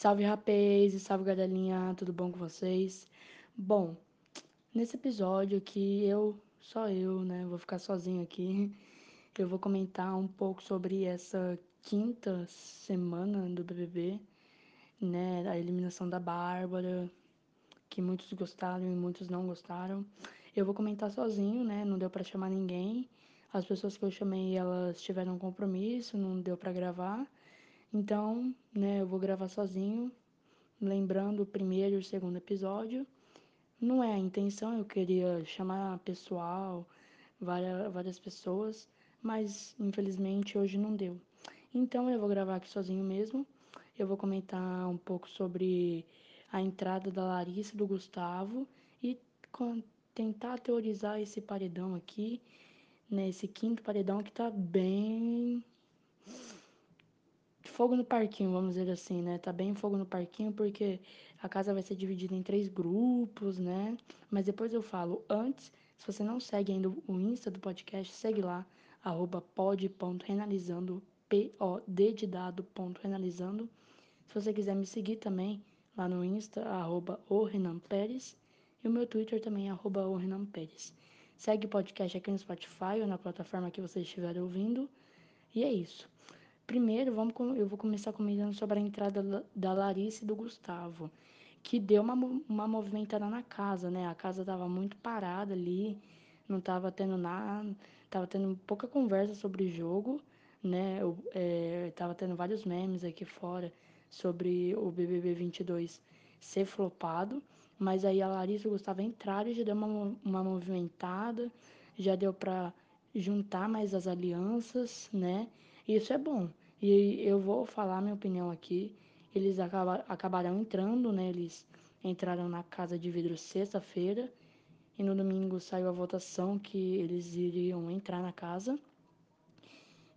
Salve rapaz, salve gadelinha, tudo bom com vocês? Bom, nesse episódio aqui eu, só eu, né, vou ficar sozinho aqui. Eu vou comentar um pouco sobre essa quinta semana do BBB, né, a eliminação da Bárbara, que muitos gostaram e muitos não gostaram. Eu vou comentar sozinho, né, não deu para chamar ninguém. As pessoas que eu chamei, elas tiveram um compromisso, não deu para gravar. Então, né, eu vou gravar sozinho, lembrando o primeiro e o segundo episódio. Não é a intenção, eu queria chamar pessoal, várias, várias pessoas, mas infelizmente hoje não deu. Então eu vou gravar aqui sozinho mesmo. Eu vou comentar um pouco sobre a entrada da Larissa e do Gustavo e tentar teorizar esse paredão aqui, né, esse quinto paredão que tá bem fogo no parquinho, vamos dizer assim, né? Tá bem fogo no parquinho porque a casa vai ser dividida em três grupos, né? Mas depois eu falo. Antes, se você não segue ainda o Insta do podcast, segue lá, arroba pod.renalizando, P-O-D de dado, ponto renalizando. Se você quiser me seguir também, lá no Insta, arroba o Renan Pérez. E o meu Twitter também, arroba o Renan Pérez. Segue o podcast aqui no Spotify ou na plataforma que você estiver ouvindo. E é isso. Primeiro, vamos, eu vou começar comentando sobre a entrada da Larissa e do Gustavo, que deu uma, uma movimentada na casa, né? A casa tava muito parada ali, não tava tendo nada, tava tendo pouca conversa sobre o jogo, né? Eu, é, tendo vários memes aqui fora sobre o BBB 22 ser flopado, mas aí a Larissa e o Gustavo entraram e já deu uma, uma movimentada, já deu para juntar mais as alianças, né? Isso é bom. E eu vou falar minha opinião aqui. Eles acaba, acabaram entrando, né? Eles entraram na casa de vidro sexta-feira. E no domingo saiu a votação que eles iriam entrar na casa.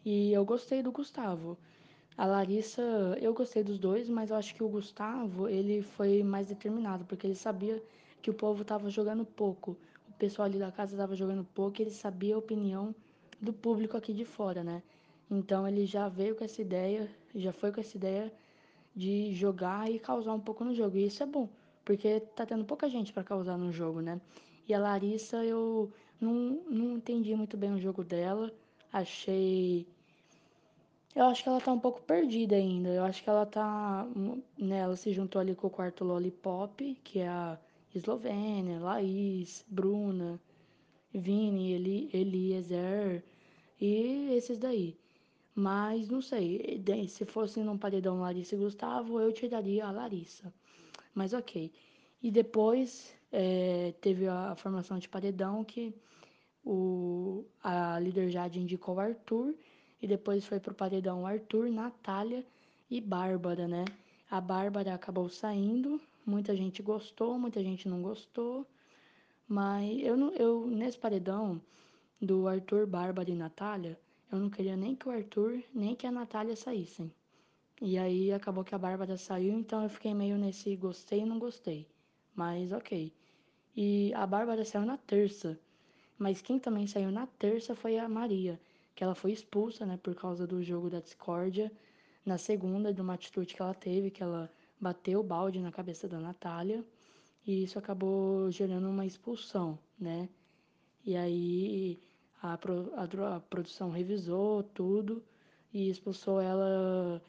E eu gostei do Gustavo. A Larissa, eu gostei dos dois, mas eu acho que o Gustavo, ele foi mais determinado, porque ele sabia que o povo estava jogando pouco. O pessoal ali da casa estava jogando pouco e ele sabia a opinião do público aqui de fora, né? Então ele já veio com essa ideia, já foi com essa ideia de jogar e causar um pouco no jogo. E isso é bom, porque tá tendo pouca gente para causar no jogo, né? E a Larissa, eu não, não entendi muito bem o jogo dela. Achei. Eu acho que ela tá um pouco perdida ainda. Eu acho que ela tá. Né, ela se juntou ali com o quarto Lollipop, que é a Eslovênia, Laís, Bruna, Vini, Eli, Eliezer e esses daí. Mas não sei, se fosse num paredão Larissa e Gustavo, eu tiraria a Larissa. Mas ok. E depois é, teve a, formação de paredão que o, a líder Jade indicou o Arthur. E depois foi pro paredão Arthur, Natália e Bárbara, né? A Bárbara acabou saindo. Muita gente gostou, muita gente não gostou. Mas eu, eu nesse paredão do Arthur, Bárbara e Natália eu não queria nem que o Arthur, nem que a Natália saíssem. E aí acabou que a Bárbara saiu, então eu fiquei meio nesse gostei e não gostei. Mas ok. E a Bárbara saiu na terça. Mas quem também saiu na terça foi a Maria, que ela foi expulsa, né, por causa do jogo da discórdia. Na segunda, de uma atitude que ela teve, que ela bateu o balde na cabeça da Natália. E isso acabou gerando uma expulsão, né? E aí a, a, a produção revisou tudo e expulsou ela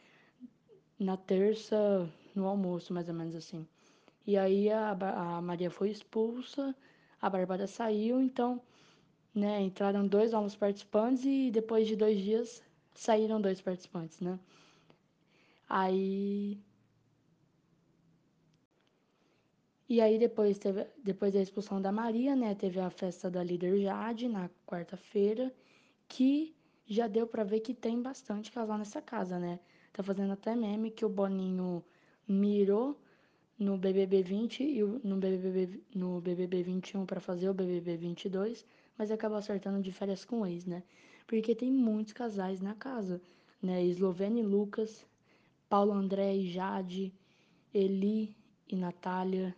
na terça no almoço, mais ou menos assim. E aí a, a Maria foi expulsa, a Bárbara saiu, então, né, entraram dois novos participantes e depois de dois dias saíram dois participantes, né? Aí E aí depois, teve, depois da expulsão da Maria, né, teve a festa da líder Jade na quarta-feira, que já deu para ver que tem bastante casal nessa casa, né? Tá fazendo até meme que o Boninho mirou no BBB 20 e no BBB, no BBB 21 para fazer o BBB 22, mas acabou acertando de férias com o ex, né? Porque tem muitos casais na casa, né? Eslovênia e Lucas, Paulo André e Jade, Eli e Natália,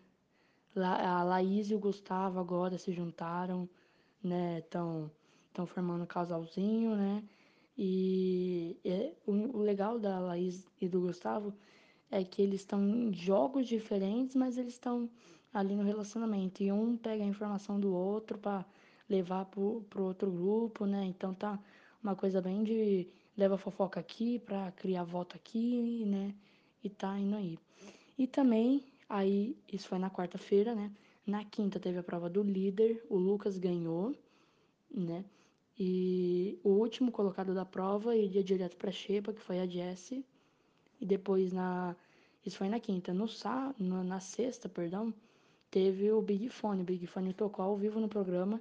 a Laís e o Gustavo agora se juntaram, né? Estão estão formando um casalzinho, né? E é, o, o, legal da Laís e do Gustavo é que eles estão em jogos diferentes, mas eles estão ali no relacionamento. E um pega a informação do outro para levar pro, pro outro grupo, né? Então tá uma coisa bem de leva fofoca aqui para criar voto aqui, né? E tá indo aí. E também, aí, isso foi na quarta-feira, né? Na quinta teve a prova do líder, o Lucas ganhou, né? E o último colocado da prova iria direto para Xepa, que foi a Jessie. E depois na isso foi na quinta, no sá, na sexta, perdão, teve o Big Fone. O Big Fone tocou ao vivo no programa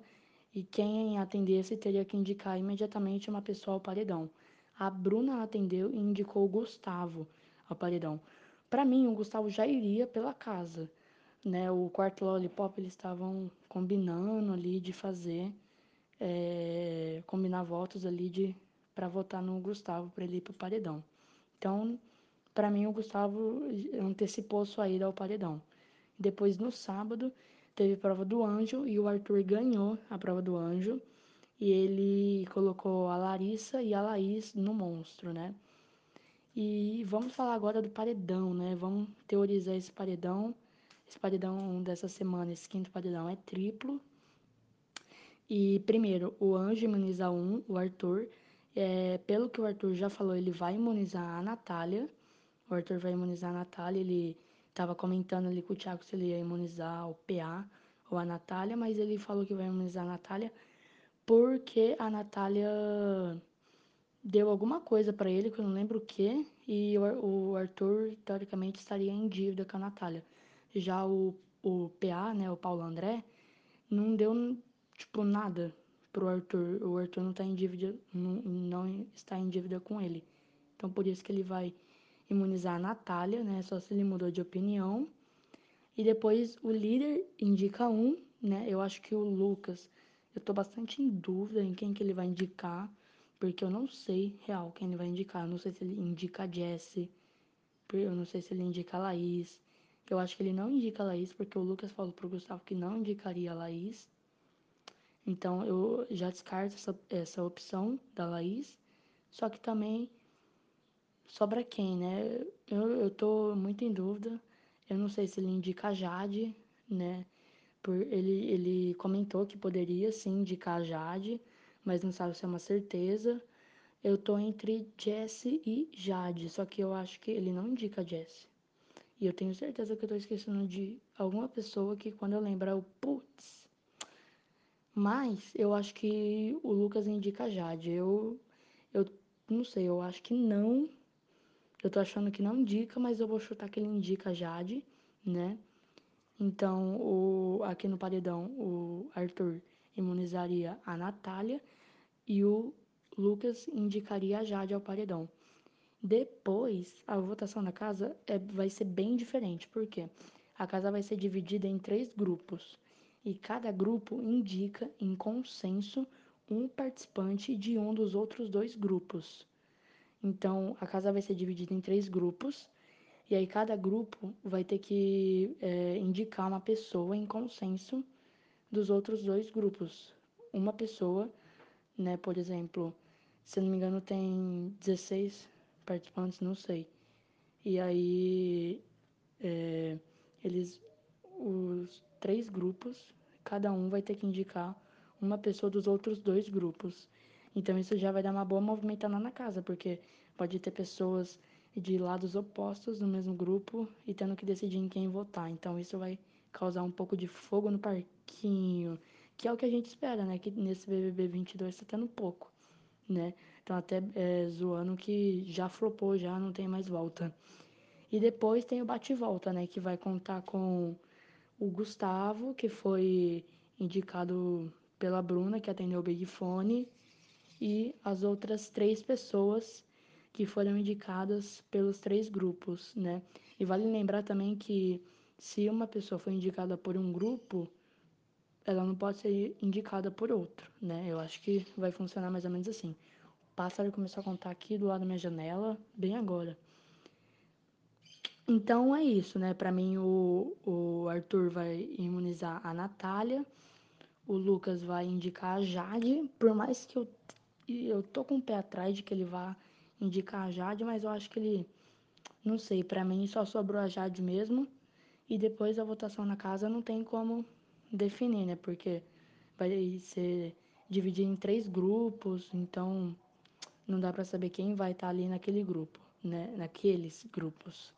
e quem atendesse teria que indicar imediatamente uma pessoa ao paredão. A Bruna atendeu e indicou o Gustavo ao paredão. Para mim, o Gustavo já iria pela casa, né? O quarto Lollipop eles estavam combinando ali de fazer é, combinar votos ali de para votar no Gustavo para ele ir pro paredão. Então, para mim o Gustavo antecipou sua ida ao paredão. Depois no sábado teve prova do Anjo e o Arthur ganhou a prova do Anjo e ele colocou a Larissa e a Laís no monstro, né? E vamos falar agora do paredão, né? Vamos teorizar esse paredão. Esse paredão dessa semana, esse quinto paredão é triplo, e primeiro, o anjo imuniza um, o Arthur. É, pelo que o Arthur já falou, ele vai imunizar a Natália. O Arthur vai imunizar a Natália. Ele estava comentando ali com o Thiago se ele ia imunizar o PA ou a Natália, mas ele falou que vai imunizar a Natália porque a Natália deu alguma coisa para ele, que eu não lembro o que, e o Arthur, teoricamente, estaria em dívida com a Natália. Já o, o PA, né, o Paulo André, não deu tipo, nada pro Arthur. O Arthur não tá em dívida, não, não está em dívida com ele. Então, por isso que ele vai imunizar a Natália, né? Só se ele mudou de opinião. E depois o líder indica um, né? Eu acho que o Lucas, eu tô bastante em dúvida em quem que ele vai indicar, porque eu não sei real quem ele vai indicar. Eu não sei se ele indica a Jessie, eu não sei se ele indica a Laís. Eu acho que ele não indica a Laís, porque o Lucas falou pro Gustavo que não indicaria a Laís. Então eu já descarto essa, essa opção da Laís. Só que também sobra quem, né? Eu, eu tô muito em dúvida. Eu não sei se ele indica a Jade, né? Por, ele, ele comentou que poderia sim indicar a Jade, mas não sabe se é uma certeza. Eu tô entre Jesse e Jade, só que eu acho que ele não indica Jesse. E eu tenho certeza que eu tô esquecendo de alguma pessoa que quando eu lembrar, o putz, mas eu acho que o Lucas indica Jade. Eu, eu não sei, eu acho que não. Eu tô achando que não indica, mas eu vou chutar que ele indica Jade, né? Então, o, aqui no paredão, o Arthur imunizaria a Natália e o Lucas indicaria a Jade ao paredão. Depois, a votação da casa é, vai ser bem diferente, porque a casa vai ser dividida em três grupos e cada grupo indica em consenso um participante de um dos outros dois grupos. Então, a casa vai ser dividida em três grupos, e aí cada grupo vai ter que é, indicar uma pessoa em consenso dos outros dois grupos. Uma pessoa, né, por exemplo, se não me engano, tem 16 participantes, não sei. E aí, é, eles, os três grupos, cada um vai ter que indicar uma pessoa dos outros dois grupos. Então isso já vai dar uma boa movimentada na casa, porque pode ter pessoas de lados opostos no mesmo grupo e tendo que decidir em quem votar. Então isso vai causar um pouco de fogo no parquinho, que é o que a gente espera, né? Que nesse BBB 22 tá tendo pouco, né? Então até é, zoando que já flopou, já não tem mais volta. E depois tem o bate-volta, né? Que vai contar com o Gustavo, que foi indicado pela Bruna, que atendeu o Big Fone, e as outras três pessoas que foram indicadas pelos três grupos, né? E vale lembrar também que se uma pessoa foi indicada por um grupo, ela não pode ser indicada por outro, né? Eu acho que vai funcionar mais ou menos assim. O pássaro começou a contar aqui do lado da minha janela, bem agora. Então é isso, né? Para mim, o, o Arthur vai imunizar a Natália, o Lucas vai indicar a Jade, por mais que eu, eu tô com o pé atrás de que ele vá indicar a Jade, mas eu acho que ele, Não sei, para mim só sobrou a Jade mesmo. E depois a votação na casa não tem como definir, né? Porque vai ser dividido em três grupos, então não dá para saber quem vai estar tá ali naquele grupo, né? Naqueles grupos.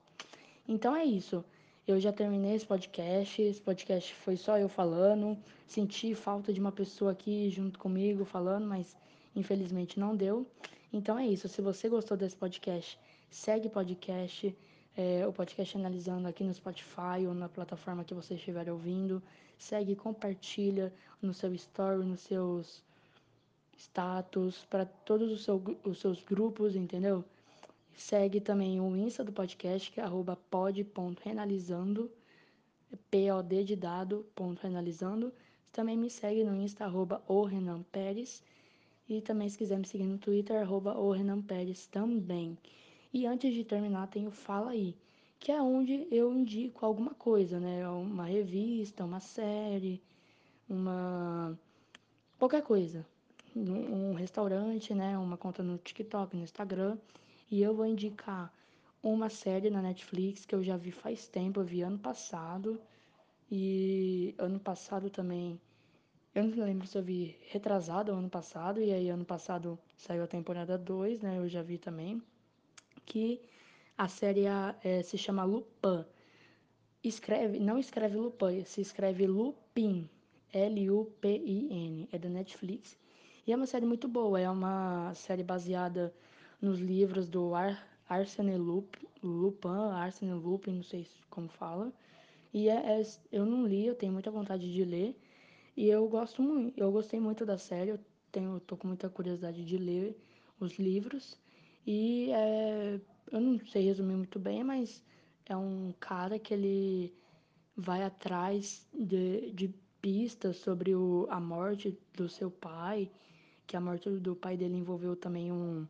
Então é isso. Eu já terminei esse podcast. Esse podcast foi só eu falando. Senti falta de uma pessoa aqui junto comigo falando, mas infelizmente não deu. Então é isso. Se você gostou desse podcast, segue podcast. É, o podcast analisando aqui no Spotify ou na plataforma que você estiver ouvindo. Segue, compartilha no seu story, nos seus status, para todos os, seu, os seus grupos, entendeu? Segue também o Insta do podcast, que é arroba pod.renalizando, P-O-D de dado, ponto renalizando. Também me segue no Insta, arroba o Renan Pérez. E também, se quiser me seguir no Twitter, arroba o Renan Pérez também. E antes de terminar, tem o Fala Aí, que é onde eu indico alguma coisa, né? Uma revista, uma série, uma... qualquer coisa. Um restaurante, né? Uma conta no TikTok, no Instagram. E eu vou indicar uma série na Netflix que eu já vi faz tempo, eu vi ano passado. E ano passado também. Eu não lembro se eu vi retrasado ano passado, e aí ano passado saiu a temporada 2, né? Eu já vi também. Que a série é, se chama Lupin. Escreve, não escreve Lupin, se escreve Lupin. L-U-P-I-N. É da Netflix. E é uma série muito boa. É uma série baseada nos livros do Ar, Arsène Lupin, Arsène Lupin, não sei como fala. E é, é, eu não li, eu tenho muita vontade de ler. E eu gosto muito, eu gostei muito da série, eu tenho, eu tô com muita curiosidade de ler os livros. E é, eu não sei resumir muito bem, mas é um cara que ele vai atrás de, de pistas sobre o, a morte do seu pai, que a morte do pai dele envolveu também um,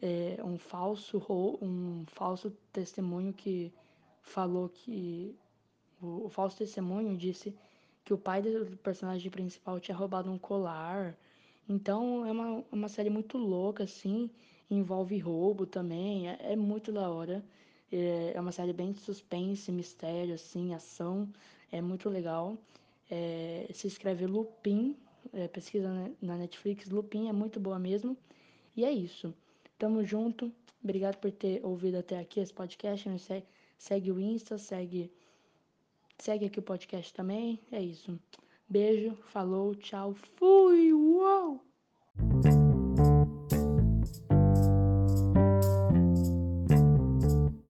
é, um falso um falso testemunho que falou que o, o, falso testemunho disse que o pai do personagem principal tinha roubado um colar. Então é uma, uma série muito louca assim, envolve roubo também, é, é muito da hora. É, é uma série bem de suspense, mistério, assim, ação, é muito legal. É, se escreve Lupin, é, pesquisa na Netflix, Lupin é muito boa mesmo. E é isso. Tamo junto. Obrigado por ter ouvido até aqui esse podcast. Segue, segue o Insta, segue, segue aqui o podcast também. É isso. Beijo, falou, tchau, fui, uou!